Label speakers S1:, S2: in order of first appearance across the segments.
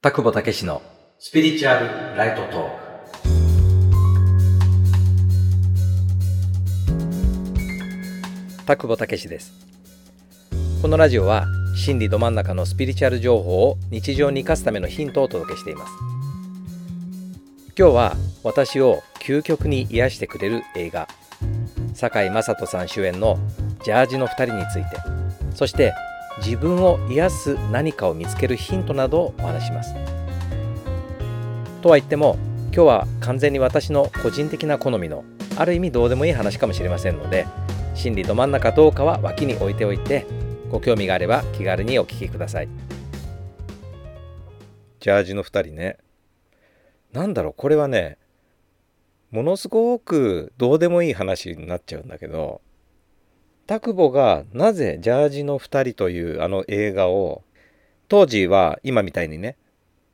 S1: 田久保武史のスピリチュアルライトトーク。田久保武史です。このラジオは心理ど真ん中のスピリチュアル情報を日常に生かすためのヒントをお届けしています。今日は私を究極に癒してくれる映画堺雅人さん主演のジャージの2人についてそして自分を癒す何かを見つけるヒントなどをお話します。とは言っても今日は完全に私の個人的な好みのある意味どうでもいい話かもしれませんので心理ど真ん中どうかは脇に置いておいてご興味があれば気軽にお聞きください。ジャージの2人ね。なんだろうこれはねものすごくどうでもいい話になっちゃうんだけど田久保がなぜジャージの2人というあの映画を当時は今みたいにね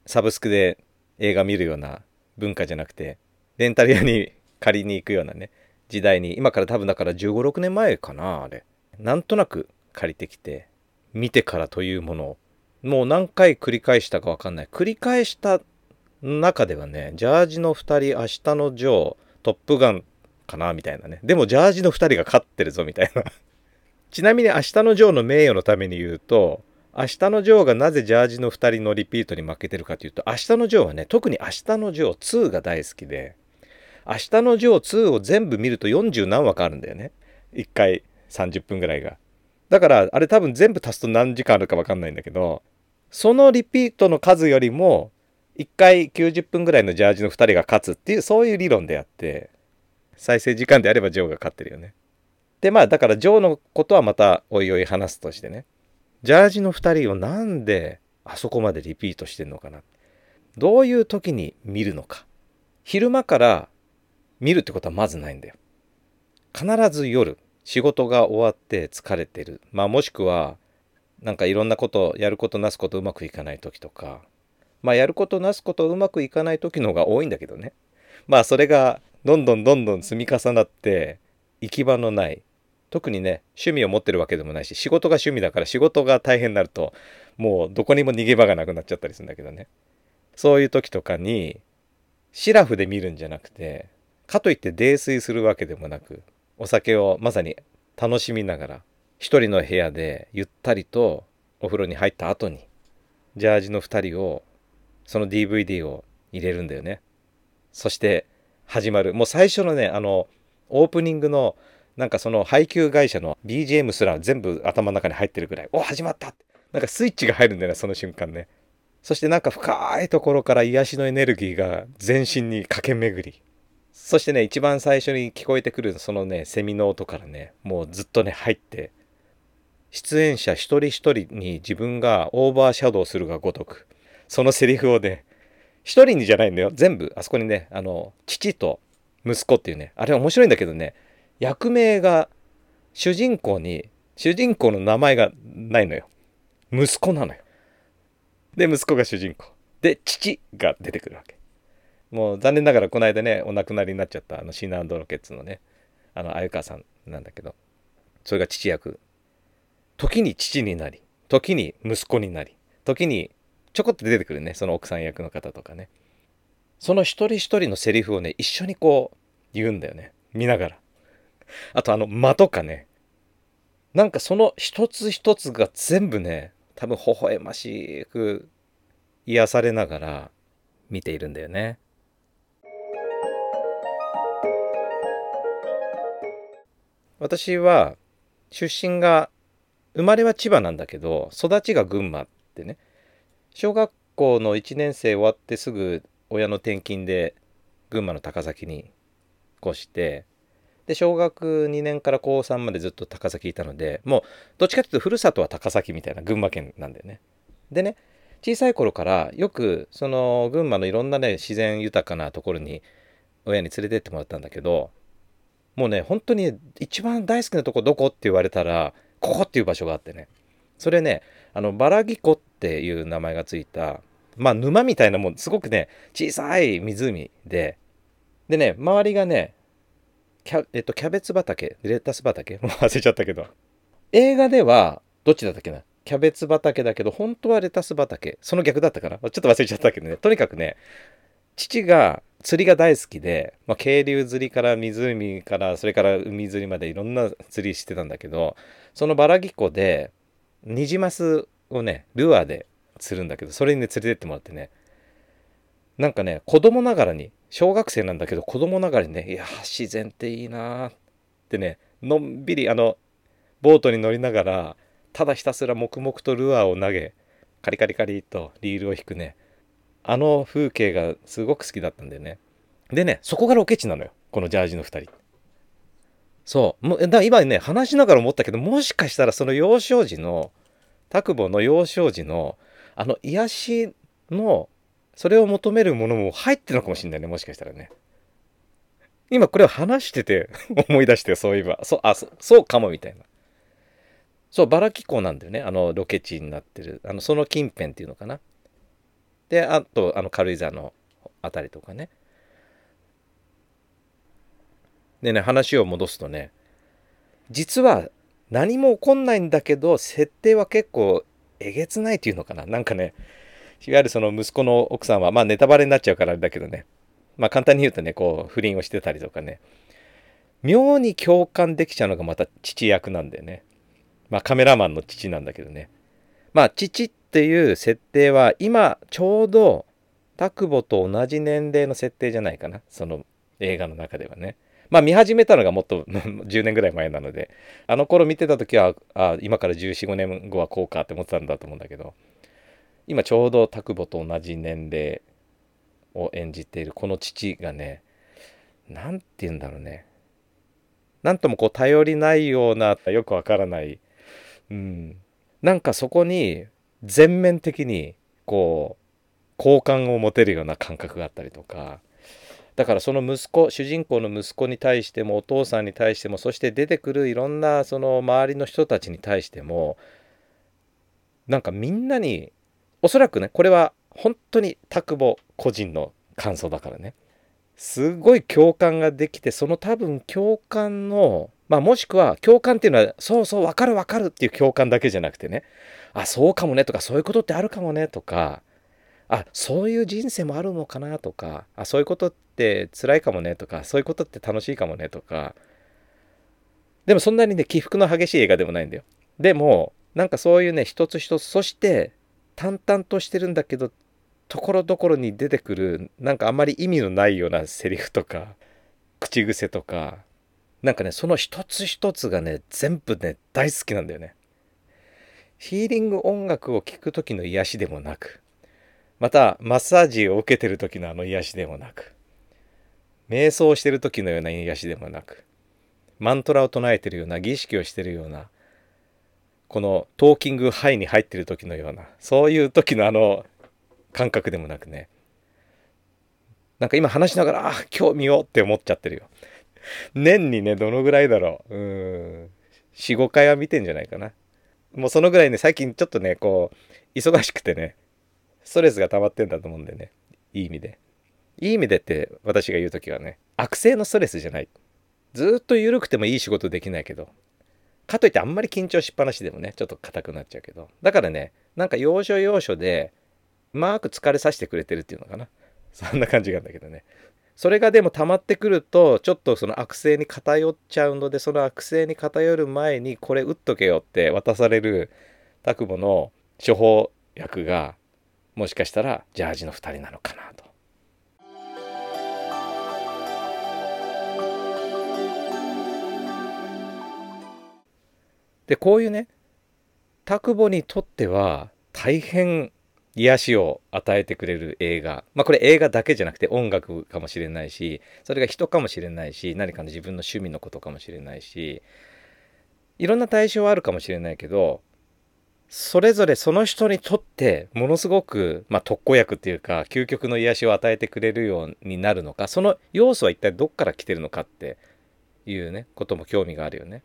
S1: サブスクで映画見るような文化じゃなくてレンタル屋に借りに行くようなね時代に今から多分だから1 5 6年前かなあれ。なんとなく借りてきて見てからというものをもう何回繰り返したか分かんない。繰り返した中ではねジャージの2人明日のジョートップガンかなみたいなね。でもジャージの2人が勝ってるぞみたいな。ちなみに明日のジョーの名誉のために言うと明日のジョーがなぜジャージの2人のリピートに負けてるかというと明日のジョーはね特に明日のジョー2が大好きで明日のジョー2を全部見ると40何話かあるんだよね。1回30分ぐらいが。だからあれ多分全部足すと何時間あるか分かんないんだけどそのリピートの数よりも1回90分ぐらいのジャージの2人が勝つっていうそういう理論であって再生時間であればジョーが勝ってるよね。でまあだからジョーのことはまたおいおい話すとしてね。ジャージの2人をなんであそこまでリピートしてんのかな。どういう時に見るのか。昼間から見るってことはまずないんだよ。必ず夜仕事が終わって疲れてる。まあもしくはなんかいろんなことやることなすことうまくいかない時とか。まあやることなすことうまくいかない時の方が多いんだけどね。まあそれがどんどんどんどん積み重なって行き場のない。特にね趣味を持ってるわけでもないし仕事が趣味だから仕事が大変になるともうどこにも逃げ場がなくなっちゃったりするんだけどね。そういう時とかにシラフで見るんじゃなくてかといって泥酔するわけでもなくお酒をまさに楽しみながら一人の部屋でゆったりとお風呂に入った後にジャージの2人をその DVD を入れるんだよね。そして始まる。もう最初のねあのオープニングのなんかその配給会社の BGM すら全部頭の中に入ってるぐらいお始まったって。なんかスイッチが入るんだよねその瞬間ね。そしてなんか深いところから癒しのエネルギーが全身に駆け巡り。そしてね一番最初に聞こえてくるそのねセミの音からねもうずっとね入って出演者一人一人に自分がオーバーシャドウするがごとくそのセリフをね一人にじゃないんだよ。全部。あそこにねあの父と息子っていうね。あれ面白いんだけどね。役名が主人公に主人公の名前がないのよ。息子なのよ。で息子が主人公。で父が出てくるわけ。もう残念ながらこの間ねお亡くなりになっちゃったあのシーナードロケッツのねあの鮎川さんなんだけどそれが父役。時に父になり時に息子になり時にちょこっと出てくるねその奥さん役の方とかね。その一人一人のセリフをね一緒にこう言うんだよね。見ながら。あとあの間とかね。なんかその一つ一つが全部ね多分微笑ましく癒されながら見ているんだよね。私は出身が生まれは千葉なんだけど育ちが群馬ってね。小学校の1年生終わってすぐ親の転勤で群馬の高崎に越してで小学2年から高3までずっと高崎いたのでもうどっちかっていうとふるさとは高崎みたいな群馬県なんだよね。でね小さい頃からよくその群馬のいろんなね自然豊かなところに親に連れてってもらったんだけどもうね本当に一番大好きなとこどこって言われたらここっていう場所があってねそれねあのバラギ湖っていう名前がついた。まあ沼みたいなもんすごくね小さい湖で。でね周りがねキャ,、えっと、キャベツ畑レタス畑？も う忘れちゃったけど。映画ではどっちだったっけな？キャベツ畑だけど本当はレタス畑。その逆だったかな？ちょっと忘れちゃったけどね。とにかくね父が釣りが大好きで、まあ、渓流釣りから湖からそれから海釣りまでいろんな釣りしてたんだけどそのバラギ湖でニジマスをねルアーで釣るんだけどそれにね連れてってもらってね。なんかね子供ながらに小学生なんだけど子供ながらにねいや自然っていいなってねのんびりあのボートに乗りながらただひたすら黙々とルアーを投げカリカリカリとリールを引くねあの風景がすごく好きだったんだよね。でねそこがロケ地なのよこのジャージの2人。そうもだ今ね話しながら思ったけどもしかしたらその幼少時の拓保の幼少時のあの癒しのそれを求めるものも入ってるのかもしれないねもしかしたらね。今これを話してて 思い出してそういえば。そあそうかもみたいな。そうバラ気候なんだよね。あのロケ地になってる。あのその近辺っていうのかな。であとあの軽井沢の辺りとかね。でね話を戻すとね実は何も起こんないんだけど設定は結構えげつないっていうのかな。なんかねいわゆるその息子の奥さんはまあネタバレになっちゃうからあれだけどね。まあ簡単に言うとねこう不倫をしてたりとかね。妙に共感できちゃうのがまた父役なんだよね。まあカメラマンの父なんだけどね。まあ父っていう設定は今ちょうどタクボと同じ年齢の設定じゃないかな。その映画の中ではね。まあ見始めたのがもっと 10年ぐらい前なのであの頃見てた時はあ今から1415年後はこうかって思ってたんだと思うんだけど今ちょうど拓保と同じ年齢を演じているこの父がね何て言うんだろうね。何ともこう頼りないようなよくわからない。うん。なんかそこに全面的にこう好感を持てるような感覚があったりとかだからその息子主人公の息子に対してもお父さんに対してもそして出てくるいろんなその周りの人たちに対してもなんかみんなにおそらくねこれは本当に拓保個人の感想だからね。すごい共感ができてその多分共感のまあもしくは共感っていうのはそうそう分かる分かるっていう共感だけじゃなくてね。あそうかもねとかそういうことってあるかもねとかあそういう人生もあるのかなとかあそういうことって辛いかもねとかそういうことって楽しいかもねとか。でもそんなにね起伏の激しい映画でもないんだよ。でもなんかそういうね一つ一つそして淡々としてるんだけどところどころに出てくるなんかあんまり意味のないようなセリフとか口癖とかなんかねその一つ一つがね全部ね大好きなんだよね。ヒーリング音楽を聴く時の癒しでもなくまたマッサージを受けてる時のあの癒しでもなく瞑想してる時のような癒しでもなくマントラを唱えてるような儀式をしてるようなこのトーキングハイに入ってる時のようなそういう時のあの感覚でもなくね。なんか今話しながらあ今日見ようって思っちゃってるよ。年にねどのぐらいだろう。うん。45回は見てんじゃないかな。もうそのぐらいね最近ちょっとねこう忙しくてね。ストレスが溜まってんだと思うんでね。いい意味で。いい意味でって私が言う時はね悪性のストレスじゃない。ずっと緩くてもいい仕事できないけどかといってあんまり緊張しっぱなしでもねちょっと硬くなっちゃうけど。だからねなんか要所要所でうまく疲れさせてくれてるっていうのかな。そんな感じなんだけどね。それがでも溜まってくるとちょっとその悪性に偏っちゃうのでその悪性に偏る前にこれ打っとけよって渡される拓保の処方薬がもしかしたらジャージの2人なのかなと。でこういうね拓保にとっては大変癒しを与えてくれる映画まあこれ映画だけじゃなくて音楽かもしれないしそれが人かもしれないし何かの自分の趣味のことかもしれないしいろんな対象はあるかもしれないけどそれぞれその人にとってものすごく、まあ、特効薬っていうか究極の癒しを与えてくれるようになるのかその要素は一体どっから来てるのかっていうねことも興味があるよね。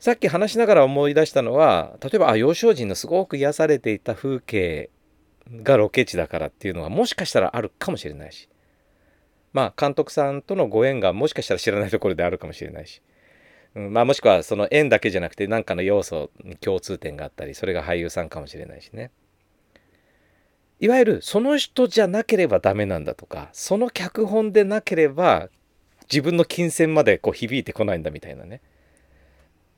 S1: さっき話しながら思い出したのは例えばあ幼少時のすごく癒されていた風景がロケ地だからっていうのはもしかしたらあるかもしれないしまあ監督さんとのご縁がもしかしたら知らないところであるかもしれないしまあ、もしくはその縁だけじゃなくて何かの要素に共通点があったりそれが俳優さんかもしれないしね。いわゆるその人じゃなければダメなんだとかその脚本でなければ自分の金銭までこう響いてこないんだみたいなね。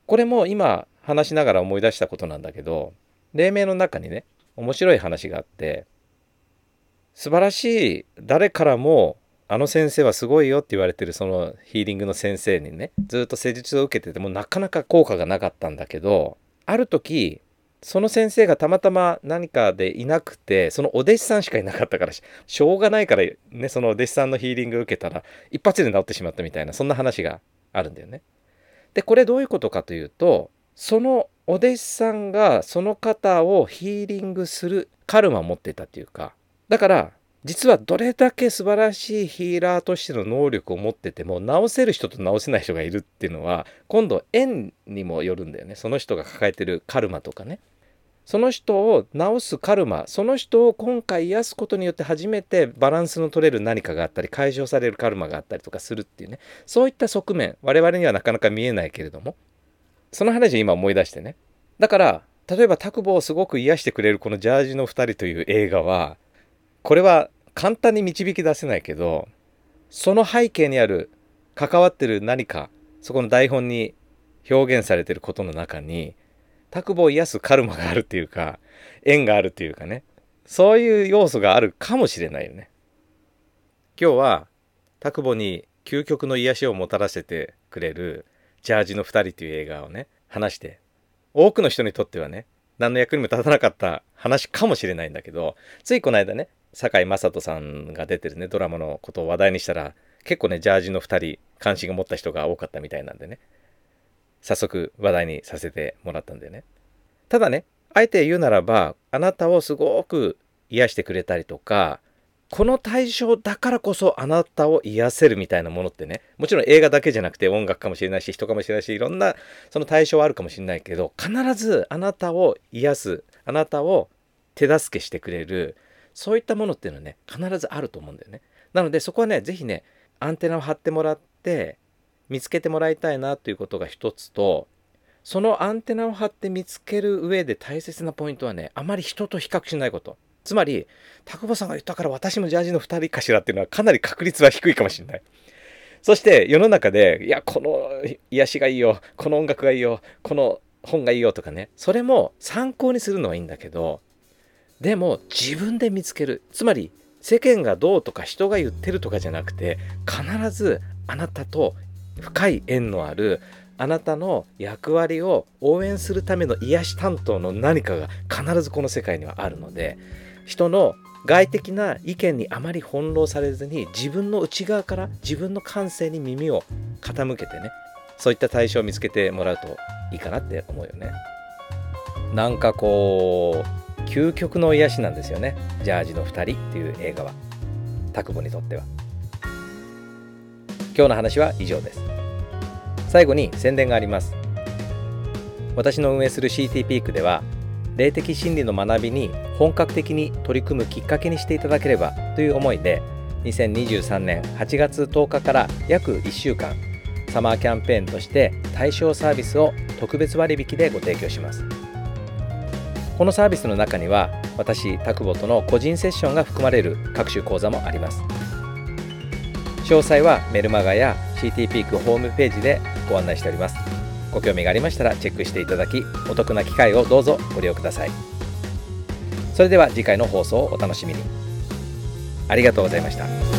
S1: これも今話しながら思い出したことなんだけど黎明の中にね面白い話があって素晴らしい誰からもあの先生はすごいよって言われてるそのヒーリングの先生にねずっと施術を受けててもなかなか効果がなかったんだけどある時その先生がたまたま何かでいなくてそのお弟子さんしかいなかったからしょうがないからねそのお弟子さんのヒーリングを受けたら一発で治ってしまったみたいなそんな話があるんだよね。でこれどういうことかというとそのお弟子さんがその方をヒーリングするカルマを持っていたっていうかだから実はどれだけ素晴らしいヒーラーとしての能力を持ってても治せる人と治せない人がいるっていうのは今度縁にもよるんだよね。その人が抱えてるカルマとかね。その人を治すカルマその人を今回癒すことによって初めてバランスの取れる何かがあったり解消されるカルマがあったりとかするっていうね。そういった側面我々にはなかなか見えないけれどもその話を今思い出してね。だから例えばタクボをすごく癒してくれるこの「ジャージの2人」という映画はこれは簡単に導き出せないけどその背景にある関わってる何かそこの台本に表現されてることの中に拓保を癒すカルマがあるっていうか縁があるっていうかねそういう要素があるかもしれないよね。今日は拓保に究極の癒しをもたらせてくれる「ジャージの2人」という映画をね話して多くの人にとってはね何の役にも立たなかった話かもしれないんだけどついこの間ね堺雅人さんが出てるねドラマのことを話題にしたら結構ねジャージの2人関心が持った人が多かったみたいなんでね。早速話題にさせてもらったんだよね。ただねあえて言うならばあなたをすごく癒してくれたりとかこの対象だからこそあなたを癒せるみたいなものってねもちろん映画だけじゃなくて音楽かもしれないし人かもしれないしいろんなその対象はあるかもしれないけど必ずあなたを癒すあなたを手助けしてくれるそういったものっていうのはね必ずあると思うんだよねなのでそこはね是非ねアンテナを張ってもらって見つけてもらいたいなということが一つとそのアンテナを張って見つける上で大切なポイントはねあまり人と比較しないことつまり田久保さんが言ったから私もジャージの2人かしらっていうのはかなり確率は低いかもしれない。そして世の中でいやこの癒しがいいよこの音楽がいいよこの本がいいよとかねそれも参考にするのはいいんだけどでも自分で見つける。つまり世間がどうとか人が言ってるとかじゃなくて必ずあなたと深い縁のあるあなたの役割を応援するための癒し担当の何かが必ずこの世界にはあるので人の外的な意見にあまり翻弄されずに自分の内側から自分の感性に耳を傾けてねそういった対象を見つけてもらうといいかなって思うよね。なんかこう究極の癒しなんですよね。ジャージの2人っていう映画は。タクボにとっては。今日の話は以上です。最後に宣伝があります。私の運営する CT ピークでは霊的真理の学びに本格的に取り組むきっかけにしていただければという思いで2023年8月10日から約1週間サマーキャンペーンとして対象サービスを特別割引でご提供します。このサービスの中には私タクボとの個人セッションが含まれる各種講座もあります。詳細はメルマガや CT ピークホームページでご案内しております。ご興味がありましたらチェックしていただきお得な機会をどうぞご利用ください。それでは次回の放送をお楽しみに。ありがとうございました。